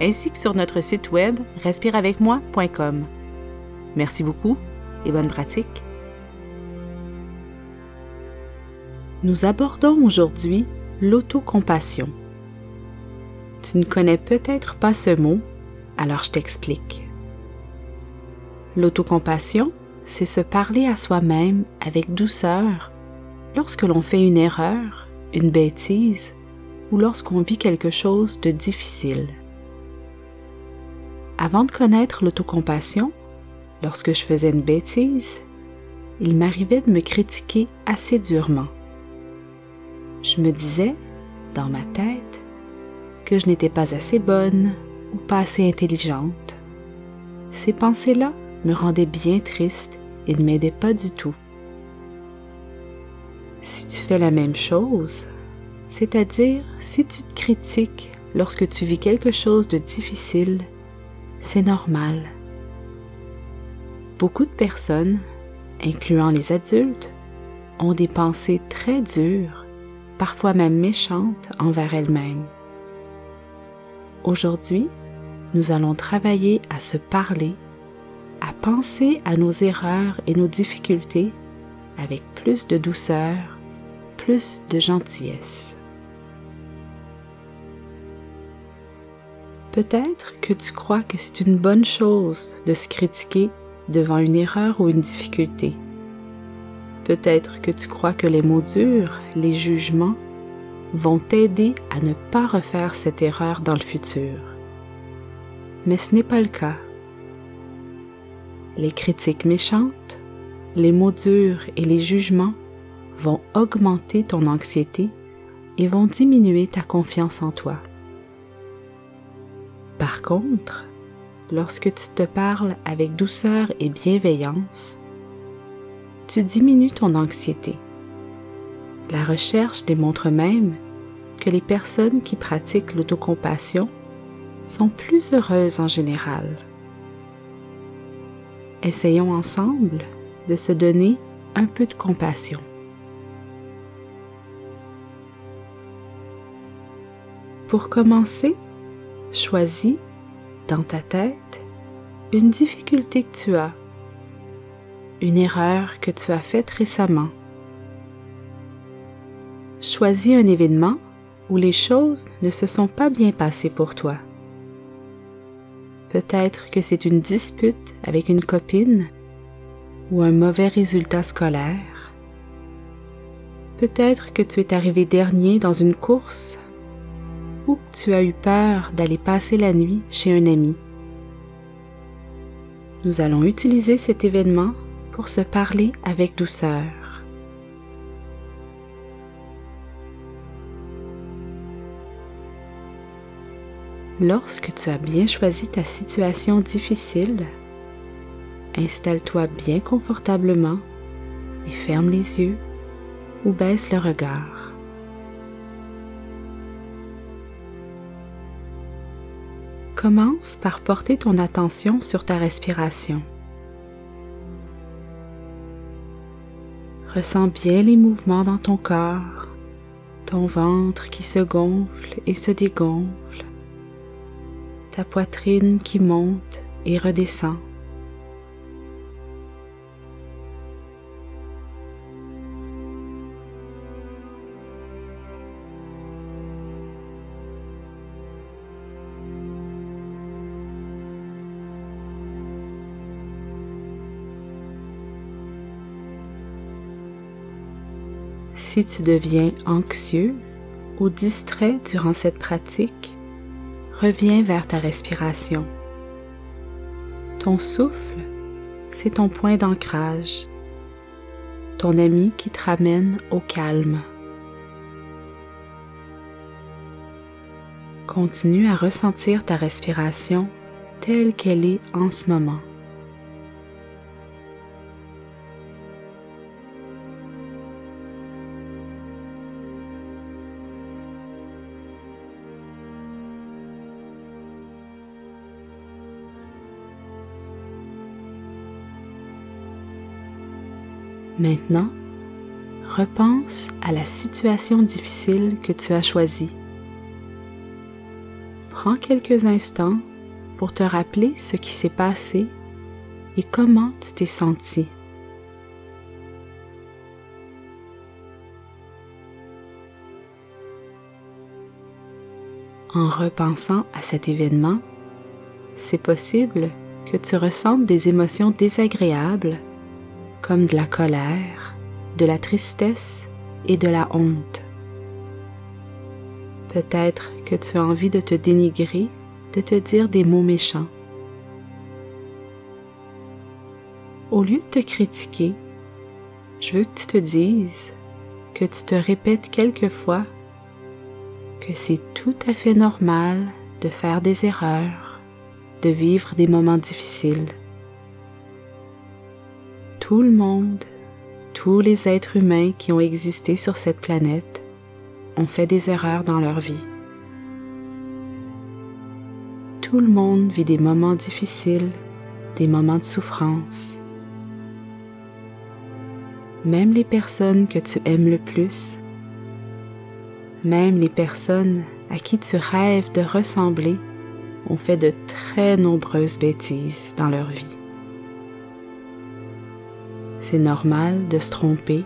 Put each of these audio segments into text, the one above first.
ainsi que sur notre site web respireavecmoi.com. Merci beaucoup et bonne pratique. Nous abordons aujourd'hui l'autocompassion. Tu ne connais peut-être pas ce mot, alors je t'explique. L'autocompassion, c'est se parler à soi-même avec douceur lorsque l'on fait une erreur, une bêtise ou lorsqu'on vit quelque chose de difficile. Avant de connaître l'autocompassion, lorsque je faisais une bêtise, il m'arrivait de me critiquer assez durement. Je me disais, dans ma tête, que je n'étais pas assez bonne ou pas assez intelligente. Ces pensées-là me rendaient bien triste et ne m'aidaient pas du tout. Si tu fais la même chose, c'est-à-dire si tu te critiques lorsque tu vis quelque chose de difficile, c'est normal. Beaucoup de personnes, incluant les adultes, ont des pensées très dures, parfois même méchantes envers elles-mêmes. Aujourd'hui, nous allons travailler à se parler, à penser à nos erreurs et nos difficultés avec plus de douceur, plus de gentillesse. Peut-être que tu crois que c'est une bonne chose de se critiquer devant une erreur ou une difficulté. Peut-être que tu crois que les mots durs, les jugements, vont t'aider à ne pas refaire cette erreur dans le futur. Mais ce n'est pas le cas. Les critiques méchantes, les mots durs et les jugements vont augmenter ton anxiété et vont diminuer ta confiance en toi. Par contre, lorsque tu te parles avec douceur et bienveillance, tu diminues ton anxiété. La recherche démontre même que les personnes qui pratiquent l'autocompassion sont plus heureuses en général. Essayons ensemble de se donner un peu de compassion. Pour commencer, Choisis, dans ta tête, une difficulté que tu as, une erreur que tu as faite récemment. Choisis un événement où les choses ne se sont pas bien passées pour toi. Peut-être que c'est une dispute avec une copine ou un mauvais résultat scolaire. Peut-être que tu es arrivé dernier dans une course tu as eu peur d'aller passer la nuit chez un ami. Nous allons utiliser cet événement pour se parler avec douceur. Lorsque tu as bien choisi ta situation difficile, installe-toi bien confortablement et ferme les yeux ou baisse le regard. Commence par porter ton attention sur ta respiration. Ressens bien les mouvements dans ton corps, ton ventre qui se gonfle et se dégonfle, ta poitrine qui monte et redescend. Si tu deviens anxieux ou distrait durant cette pratique, reviens vers ta respiration. Ton souffle, c'est ton point d'ancrage, ton ami qui te ramène au calme. Continue à ressentir ta respiration telle qu'elle est en ce moment. Maintenant, repense à la situation difficile que tu as choisie. Prends quelques instants pour te rappeler ce qui s'est passé et comment tu t'es senti. En repensant à cet événement, c'est possible que tu ressentes des émotions désagréables comme de la colère, de la tristesse et de la honte. Peut-être que tu as envie de te dénigrer, de te dire des mots méchants. Au lieu de te critiquer, je veux que tu te dises, que tu te répètes quelquefois que c'est tout à fait normal de faire des erreurs, de vivre des moments difficiles tout le monde, tous les êtres humains qui ont existé sur cette planète ont fait des erreurs dans leur vie. Tout le monde vit des moments difficiles, des moments de souffrance. Même les personnes que tu aimes le plus, même les personnes à qui tu rêves de ressembler ont fait de très nombreuses bêtises dans leur vie. C'est normal de se tromper.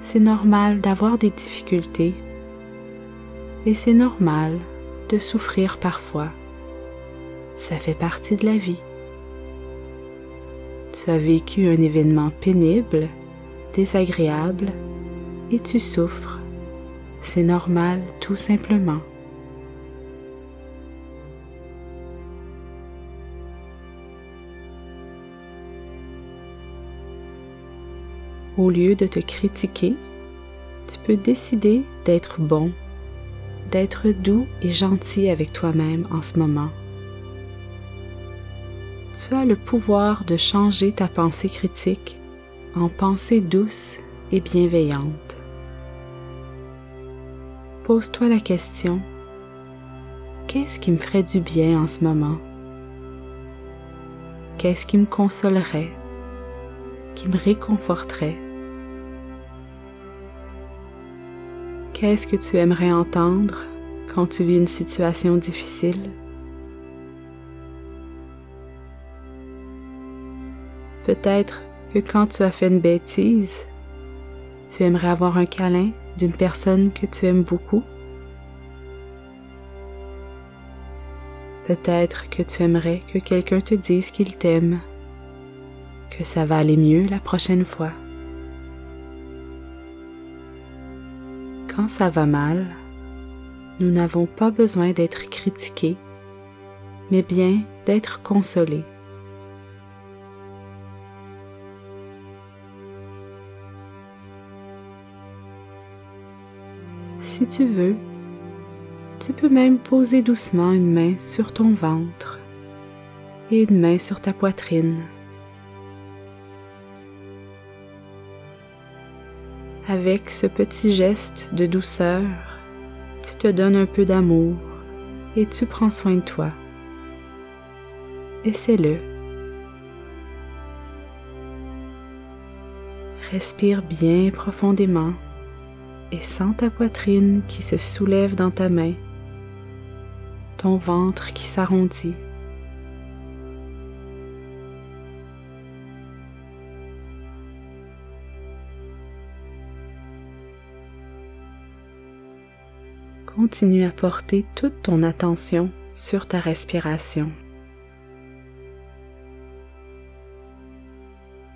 C'est normal d'avoir des difficultés. Et c'est normal de souffrir parfois. Ça fait partie de la vie. Tu as vécu un événement pénible, désagréable, et tu souffres. C'est normal tout simplement. Au lieu de te critiquer, tu peux décider d'être bon, d'être doux et gentil avec toi-même en ce moment. Tu as le pouvoir de changer ta pensée critique en pensée douce et bienveillante. Pose-toi la question, qu'est-ce qui me ferait du bien en ce moment? Qu'est-ce qui me consolerait, qui me réconforterait? Qu'est-ce que tu aimerais entendre quand tu vis une situation difficile? Peut-être que quand tu as fait une bêtise, tu aimerais avoir un câlin d'une personne que tu aimes beaucoup. Peut-être que tu aimerais que quelqu'un te dise qu'il t'aime, que ça va aller mieux la prochaine fois. Quand ça va mal, nous n'avons pas besoin d'être critiqués, mais bien d'être consolés. Si tu veux, tu peux même poser doucement une main sur ton ventre et une main sur ta poitrine. Avec ce petit geste de douceur, tu te donnes un peu d'amour et tu prends soin de toi. Essaie-le. Respire bien profondément et sens ta poitrine qui se soulève dans ta main, ton ventre qui s'arrondit. Continue à porter toute ton attention sur ta respiration.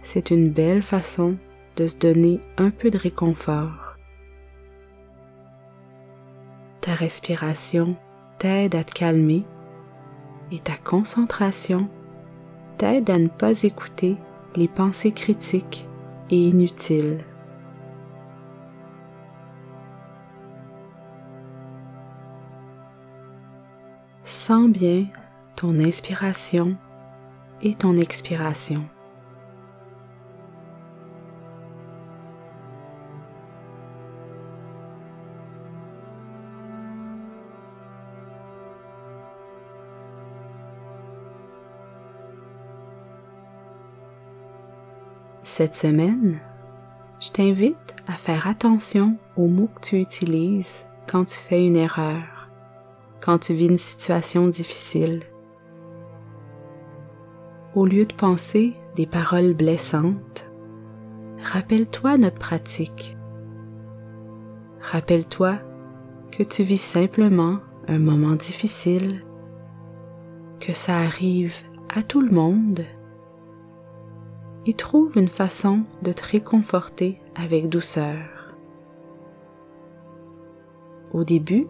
C'est une belle façon de se donner un peu de réconfort. Ta respiration t'aide à te calmer et ta concentration t'aide à ne pas écouter les pensées critiques et inutiles. Sens bien ton inspiration et ton expiration. Cette semaine, je t'invite à faire attention aux mots que tu utilises quand tu fais une erreur, quand tu vis une situation difficile. Au lieu de penser des paroles blessantes, rappelle-toi notre pratique. Rappelle-toi que tu vis simplement un moment difficile, que ça arrive à tout le monde et trouve une façon de te réconforter avec douceur. Au début,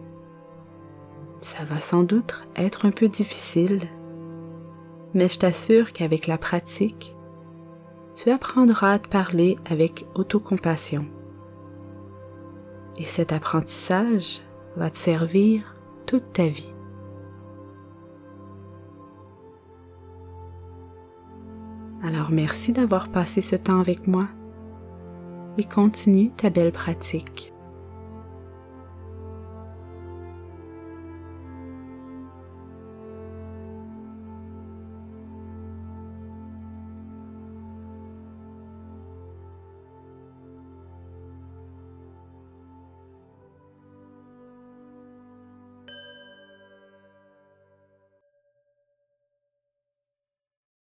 ça va sans doute être un peu difficile, mais je t'assure qu'avec la pratique, tu apprendras à te parler avec autocompassion. Et cet apprentissage va te servir toute ta vie. Alors merci d'avoir passé ce temps avec moi et continue ta belle pratique.